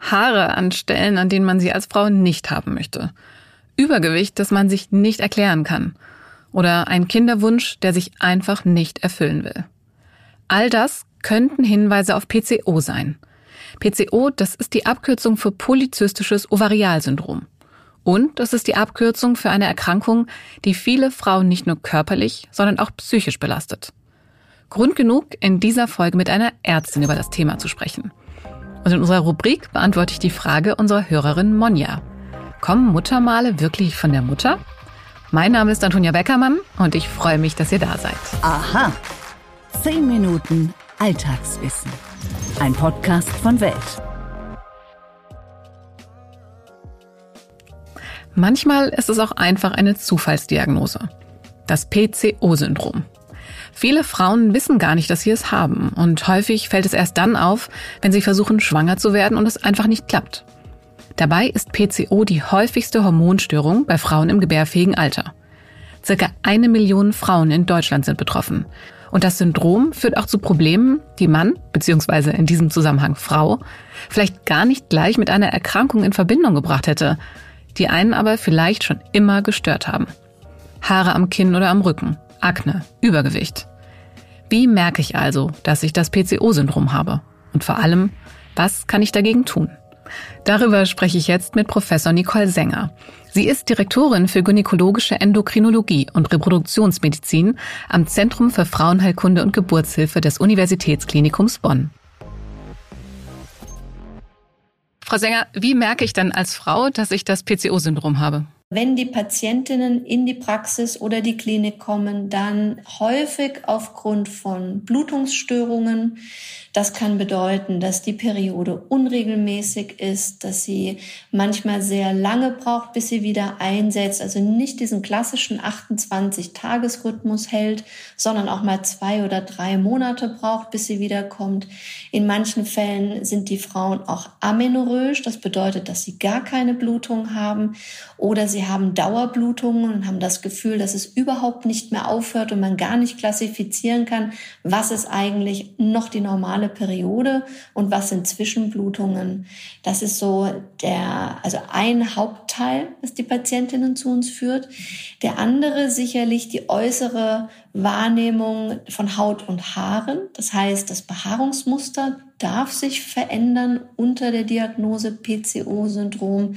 Haare an Stellen, an denen man sie als Frau nicht haben möchte. Übergewicht, das man sich nicht erklären kann. Oder ein Kinderwunsch, der sich einfach nicht erfüllen will. All das könnten Hinweise auf PCO sein. PCO, das ist die Abkürzung für polyzystisches Ovarialsyndrom. Und das ist die Abkürzung für eine Erkrankung, die viele Frauen nicht nur körperlich, sondern auch psychisch belastet. Grund genug, in dieser Folge mit einer Ärztin über das Thema zu sprechen. Und in unserer Rubrik beantworte ich die Frage unserer Hörerin Monja. Kommen Muttermale wirklich von der Mutter? Mein Name ist Antonia Beckermann und ich freue mich, dass ihr da seid. Aha. Zehn Minuten Alltagswissen. Ein Podcast von Welt. Manchmal ist es auch einfach eine Zufallsdiagnose. Das PCO-Syndrom. Viele Frauen wissen gar nicht, dass sie es haben und häufig fällt es erst dann auf, wenn sie versuchen, schwanger zu werden und es einfach nicht klappt. Dabei ist PCO die häufigste Hormonstörung bei Frauen im gebärfähigen Alter. Circa eine Million Frauen in Deutschland sind betroffen. Und das Syndrom führt auch zu Problemen, die man, beziehungsweise in diesem Zusammenhang Frau, vielleicht gar nicht gleich mit einer Erkrankung in Verbindung gebracht hätte, die einen aber vielleicht schon immer gestört haben. Haare am Kinn oder am Rücken, Akne, Übergewicht. Wie merke ich also, dass ich das PCO-Syndrom habe? Und vor allem, was kann ich dagegen tun? Darüber spreche ich jetzt mit Professor Nicole Sänger. Sie ist Direktorin für gynäkologische Endokrinologie und Reproduktionsmedizin am Zentrum für Frauenheilkunde und Geburtshilfe des Universitätsklinikums Bonn. Frau Sänger, wie merke ich dann als Frau, dass ich das PCO-Syndrom habe? Wenn die Patientinnen in die Praxis oder die Klinik kommen, dann häufig aufgrund von Blutungsstörungen. Das kann bedeuten, dass die Periode unregelmäßig ist, dass sie manchmal sehr lange braucht, bis sie wieder einsetzt, also nicht diesen klassischen 28-Tages-Rhythmus hält, sondern auch mal zwei oder drei Monate braucht, bis sie wiederkommt. In manchen Fällen sind die Frauen auch amenorrhoisch, das bedeutet, dass sie gar keine Blutung haben oder sie haben Dauerblutungen und haben das Gefühl, dass es überhaupt nicht mehr aufhört und man gar nicht klassifizieren kann, was ist eigentlich noch die normale Periode und was sind Zwischenblutungen. Das ist so der, also ein Hauptteil, was die Patientinnen zu uns führt. Der andere sicherlich die äußere Wahrnehmung von Haut und Haaren. Das heißt, das Behaarungsmuster darf sich verändern unter der Diagnose PCO-Syndrom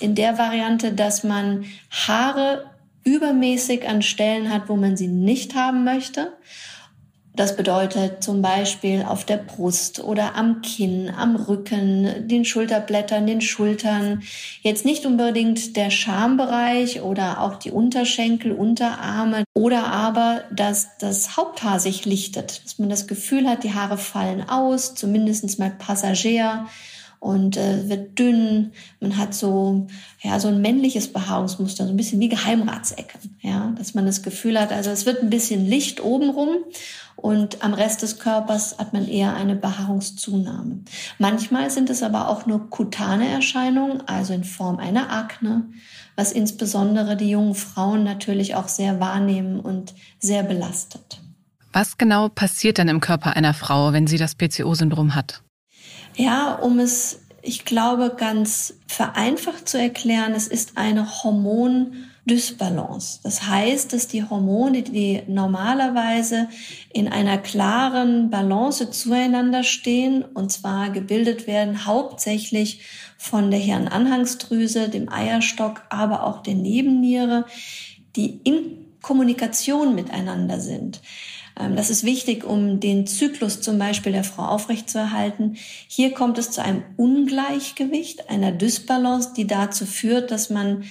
in der Variante, dass man Haare übermäßig an Stellen hat, wo man sie nicht haben möchte. Das bedeutet zum Beispiel auf der Brust oder am Kinn, am Rücken, den Schulterblättern, den Schultern. Jetzt nicht unbedingt der Schambereich oder auch die Unterschenkel, Unterarme oder aber, dass das Haupthaar sich lichtet, dass man das Gefühl hat, die Haare fallen aus, zumindest mal Passagier und äh, wird dünn. Man hat so ja so ein männliches Behaarungsmuster, so ein bisschen wie Geheimratsecken, ja, dass man das Gefühl hat, also es wird ein bisschen Licht obenrum und am Rest des Körpers hat man eher eine Behaarungszunahme. Manchmal sind es aber auch nur kutane Erscheinungen, also in Form einer Akne, was insbesondere die jungen Frauen natürlich auch sehr wahrnehmen und sehr belastet. Was genau passiert denn im Körper einer Frau, wenn sie das PCO-Syndrom hat? Ja, um es, ich glaube, ganz vereinfacht zu erklären, es ist eine Hormondysbalance. Das heißt, dass die Hormone, die normalerweise in einer klaren Balance zueinander stehen, und zwar gebildet werden hauptsächlich von der Hirnanhangsdrüse, dem Eierstock, aber auch der Nebenniere, die in Kommunikation miteinander sind. Ähm, das ist wichtig, um den Zyklus zum Beispiel der Frau aufrechtzuerhalten. Hier kommt es zu einem Ungleichgewicht, einer Dysbalance, die dazu führt, dass man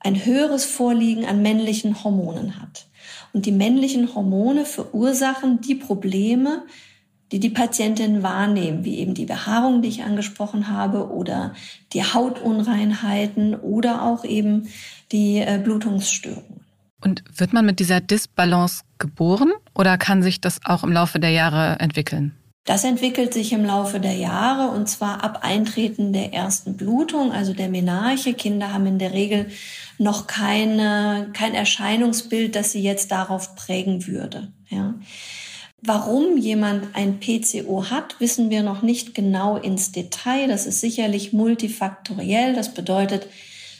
ein höheres Vorliegen an männlichen Hormonen hat. Und die männlichen Hormone verursachen die Probleme, die die Patientinnen wahrnehmen, wie eben die Behaarung, die ich angesprochen habe, oder die Hautunreinheiten oder auch eben die äh, Blutungsstörungen. Und wird man mit dieser Disbalance geboren oder kann sich das auch im Laufe der Jahre entwickeln? Das entwickelt sich im Laufe der Jahre und zwar ab Eintreten der ersten Blutung, also der Menarche. Kinder haben in der Regel noch keine, kein Erscheinungsbild, das sie jetzt darauf prägen würde. Ja. Warum jemand ein PCO hat, wissen wir noch nicht genau ins Detail. Das ist sicherlich multifaktoriell. Das bedeutet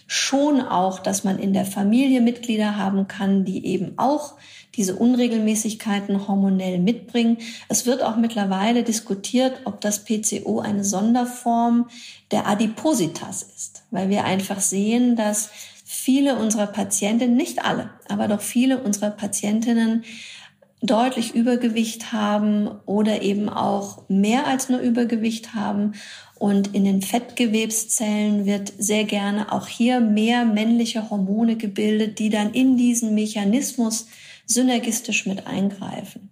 schon auch, dass man in der Familie Mitglieder haben kann, die eben auch diese Unregelmäßigkeiten hormonell mitbringen. Es wird auch mittlerweile diskutiert, ob das PCO eine Sonderform der Adipositas ist, weil wir einfach sehen, dass viele unserer Patientinnen, nicht alle, aber doch viele unserer Patientinnen deutlich Übergewicht haben oder eben auch mehr als nur Übergewicht haben. Und in den Fettgewebszellen wird sehr gerne auch hier mehr männliche Hormone gebildet, die dann in diesen Mechanismus synergistisch mit eingreifen.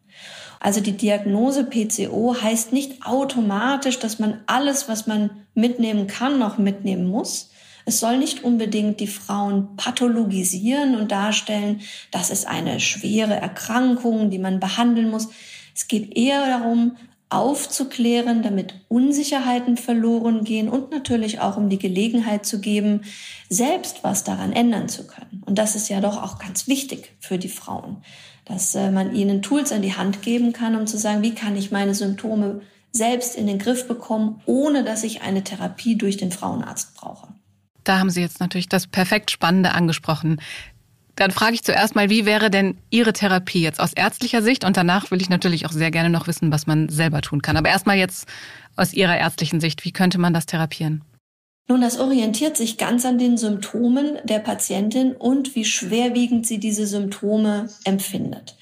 Also die Diagnose PCO heißt nicht automatisch, dass man alles, was man mitnehmen kann, noch mitnehmen muss. Es soll nicht unbedingt die Frauen pathologisieren und darstellen, das ist eine schwere Erkrankung, die man behandeln muss. Es geht eher darum, aufzuklären, damit Unsicherheiten verloren gehen und natürlich auch um die Gelegenheit zu geben, selbst was daran ändern zu können. Und das ist ja doch auch ganz wichtig für die Frauen, dass äh, man ihnen Tools an die Hand geben kann, um zu sagen, wie kann ich meine Symptome selbst in den Griff bekommen, ohne dass ich eine Therapie durch den Frauenarzt brauche. Da haben Sie jetzt natürlich das perfekt Spannende angesprochen. Dann frage ich zuerst mal, wie wäre denn Ihre Therapie jetzt aus ärztlicher Sicht? Und danach will ich natürlich auch sehr gerne noch wissen, was man selber tun kann. Aber erstmal jetzt aus Ihrer ärztlichen Sicht, wie könnte man das therapieren? Nun, das orientiert sich ganz an den Symptomen der Patientin und wie schwerwiegend sie diese Symptome empfindet.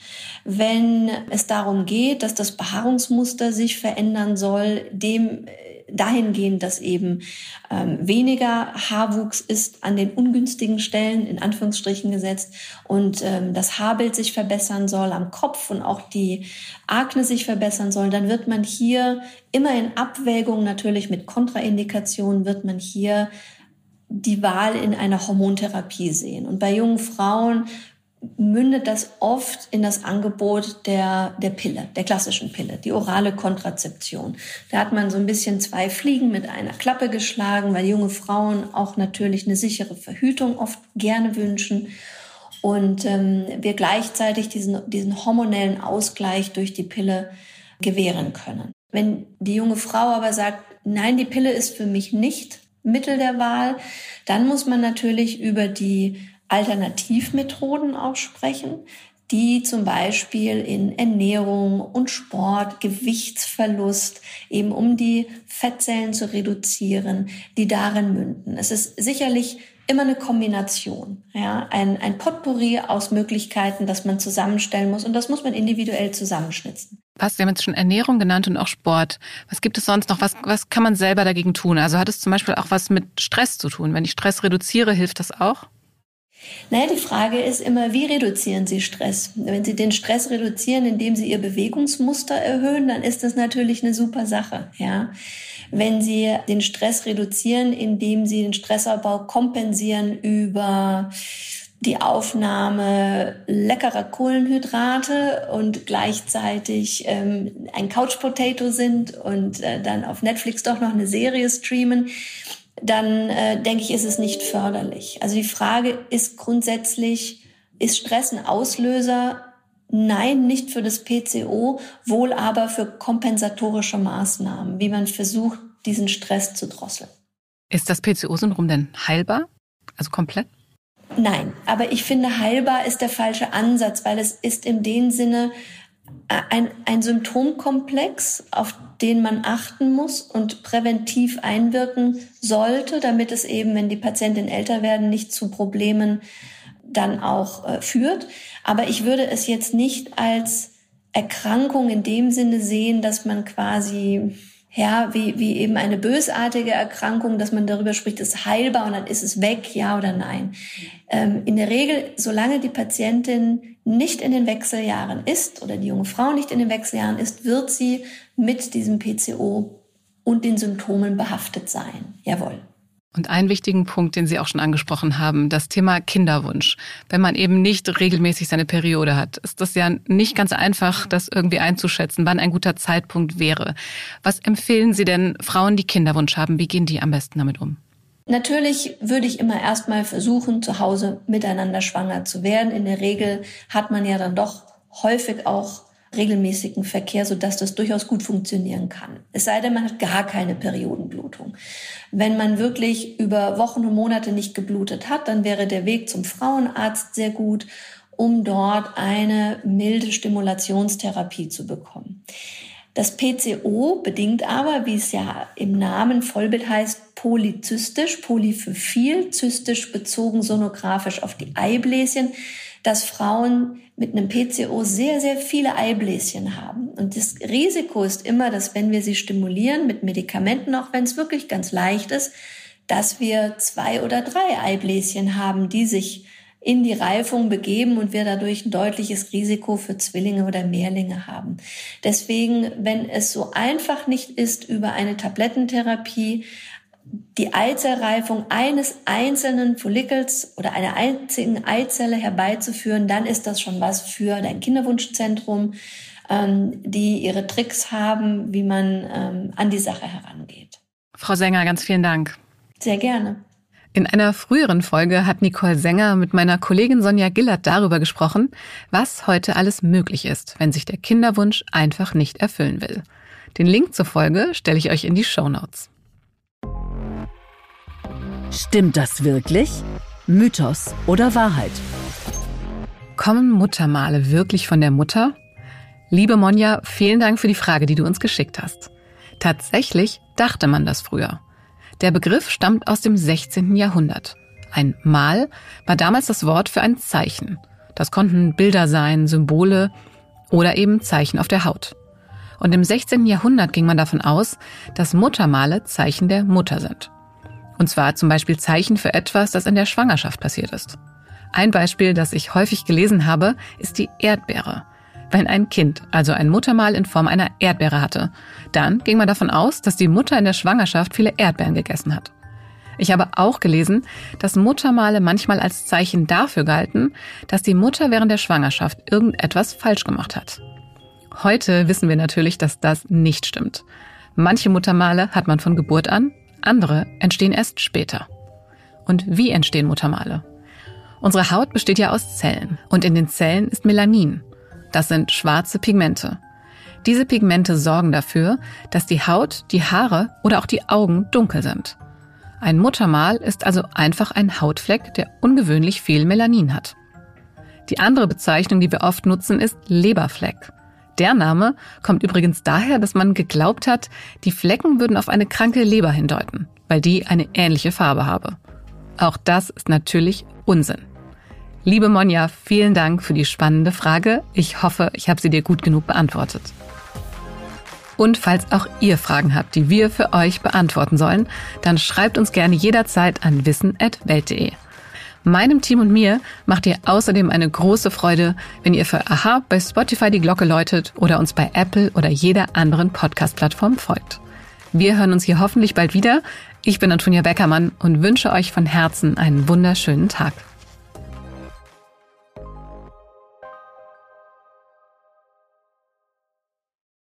Wenn es darum geht, dass das Behaarungsmuster sich verändern soll, dem dahingehend, dass eben ähm, weniger Haarwuchs ist an den ungünstigen Stellen, in Anführungsstrichen gesetzt, und ähm, das Haarbild sich verbessern soll am Kopf und auch die Akne sich verbessern soll, dann wird man hier immer in Abwägung natürlich mit Kontraindikationen, wird man hier die Wahl in einer Hormontherapie sehen. Und bei jungen Frauen mündet das oft in das Angebot der, der Pille, der klassischen Pille, die orale Kontrazeption. Da hat man so ein bisschen zwei Fliegen mit einer Klappe geschlagen, weil junge Frauen auch natürlich eine sichere Verhütung oft gerne wünschen und ähm, wir gleichzeitig diesen, diesen hormonellen Ausgleich durch die Pille gewähren können. Wenn die junge Frau aber sagt, nein, die Pille ist für mich nicht Mittel der Wahl, dann muss man natürlich über die Alternativmethoden auch sprechen, die zum Beispiel in Ernährung und Sport, Gewichtsverlust, eben um die Fettzellen zu reduzieren, die darin münden. Es ist sicherlich immer eine Kombination, ja, ein, ein Potpourri aus Möglichkeiten, das man zusammenstellen muss und das muss man individuell zusammenschnitzen. Was, Sie haben jetzt schon Ernährung genannt und auch Sport. Was gibt es sonst noch? Was, was kann man selber dagegen tun? Also hat es zum Beispiel auch was mit Stress zu tun? Wenn ich Stress reduziere, hilft das auch? Naja, die Frage ist immer, wie reduzieren Sie Stress? Wenn Sie den Stress reduzieren, indem Sie Ihr Bewegungsmuster erhöhen, dann ist das natürlich eine super Sache, ja. Wenn Sie den Stress reduzieren, indem Sie den Stressabbau kompensieren über die Aufnahme leckerer Kohlenhydrate und gleichzeitig ähm, ein Couch Potato sind und äh, dann auf Netflix doch noch eine Serie streamen, dann äh, denke ich, ist es nicht förderlich. Also die Frage ist grundsätzlich, ist Stress ein Auslöser? Nein, nicht für das PCO, wohl aber für kompensatorische Maßnahmen, wie man versucht, diesen Stress zu drosseln. Ist das PCO-Syndrom denn heilbar? Also komplett? Nein, aber ich finde, heilbar ist der falsche Ansatz, weil es ist in dem Sinne ein, ein Symptomkomplex, auf den man achten muss und präventiv einwirken sollte, damit es eben, wenn die Patientinnen älter werden, nicht zu Problemen dann auch äh, führt. Aber ich würde es jetzt nicht als Erkrankung in dem Sinne sehen, dass man quasi ja, wie, wie eben eine bösartige Erkrankung, dass man darüber spricht, ist heilbar und dann ist es weg, ja oder nein. Ähm, in der Regel, solange die Patientin nicht in den Wechseljahren ist oder die junge Frau nicht in den Wechseljahren ist, wird sie mit diesem PCO und den Symptomen behaftet sein. Jawohl. Und einen wichtigen Punkt, den Sie auch schon angesprochen haben, das Thema Kinderwunsch. Wenn man eben nicht regelmäßig seine Periode hat, ist das ja nicht ganz einfach, das irgendwie einzuschätzen, wann ein guter Zeitpunkt wäre. Was empfehlen Sie denn Frauen, die Kinderwunsch haben? Wie gehen die am besten damit um? Natürlich würde ich immer erstmal versuchen, zu Hause miteinander schwanger zu werden. In der Regel hat man ja dann doch häufig auch regelmäßigen Verkehr, sodass das durchaus gut funktionieren kann. Es sei denn, man hat gar keine Periodenblutung. Wenn man wirklich über Wochen und Monate nicht geblutet hat, dann wäre der Weg zum Frauenarzt sehr gut, um dort eine milde Stimulationstherapie zu bekommen. Das PCO bedingt aber, wie es ja im Namen Vollbild heißt, polyzystisch, poly für viel, zystisch bezogen sonografisch auf die Eibläschen, dass Frauen mit einem PCO sehr, sehr viele Eibläschen haben. Und das Risiko ist immer, dass wenn wir sie stimulieren mit Medikamenten, auch wenn es wirklich ganz leicht ist, dass wir zwei oder drei Eibläschen haben, die sich in die Reifung begeben und wir dadurch ein deutliches Risiko für Zwillinge oder Mehrlinge haben. Deswegen, wenn es so einfach nicht ist, über eine Tablettentherapie die Eizellreifung eines einzelnen Follikels oder einer einzigen Eizelle herbeizuführen, dann ist das schon was für dein Kinderwunschzentrum, ähm, die ihre Tricks haben, wie man ähm, an die Sache herangeht. Frau Sänger, ganz vielen Dank. Sehr gerne. In einer früheren Folge hat Nicole Sänger mit meiner Kollegin Sonja Gillert darüber gesprochen, was heute alles möglich ist, wenn sich der Kinderwunsch einfach nicht erfüllen will. Den Link zur Folge stelle ich euch in die Show Notes. Stimmt das wirklich? Mythos oder Wahrheit? Kommen Muttermale wirklich von der Mutter? Liebe Monja, vielen Dank für die Frage, die du uns geschickt hast. Tatsächlich dachte man das früher. Der Begriff stammt aus dem 16. Jahrhundert. Ein Mal war damals das Wort für ein Zeichen. Das konnten Bilder sein, Symbole oder eben Zeichen auf der Haut. Und im 16. Jahrhundert ging man davon aus, dass Muttermale Zeichen der Mutter sind. Und zwar zum Beispiel Zeichen für etwas, das in der Schwangerschaft passiert ist. Ein Beispiel, das ich häufig gelesen habe, ist die Erdbeere. Wenn ein Kind also ein Muttermal in Form einer Erdbeere hatte, dann ging man davon aus, dass die Mutter in der Schwangerschaft viele Erdbeeren gegessen hat. Ich habe auch gelesen, dass Muttermale manchmal als Zeichen dafür galten, dass die Mutter während der Schwangerschaft irgendetwas falsch gemacht hat. Heute wissen wir natürlich, dass das nicht stimmt. Manche Muttermale hat man von Geburt an, andere entstehen erst später. Und wie entstehen Muttermale? Unsere Haut besteht ja aus Zellen und in den Zellen ist Melanin, das sind schwarze Pigmente. Diese Pigmente sorgen dafür, dass die Haut, die Haare oder auch die Augen dunkel sind. Ein Muttermal ist also einfach ein Hautfleck, der ungewöhnlich viel Melanin hat. Die andere Bezeichnung, die wir oft nutzen, ist Leberfleck. Der Name kommt übrigens daher, dass man geglaubt hat, die Flecken würden auf eine kranke Leber hindeuten, weil die eine ähnliche Farbe habe. Auch das ist natürlich Unsinn. Liebe Monja, vielen Dank für die spannende Frage. Ich hoffe, ich habe sie dir gut genug beantwortet. Und falls auch ihr Fragen habt, die wir für euch beantworten sollen, dann schreibt uns gerne jederzeit an wissen.welt.de. Meinem Team und mir macht ihr außerdem eine große Freude, wenn ihr für Aha bei Spotify die Glocke läutet oder uns bei Apple oder jeder anderen Podcast-Plattform folgt. Wir hören uns hier hoffentlich bald wieder. Ich bin Antonia Beckermann und wünsche euch von Herzen einen wunderschönen Tag.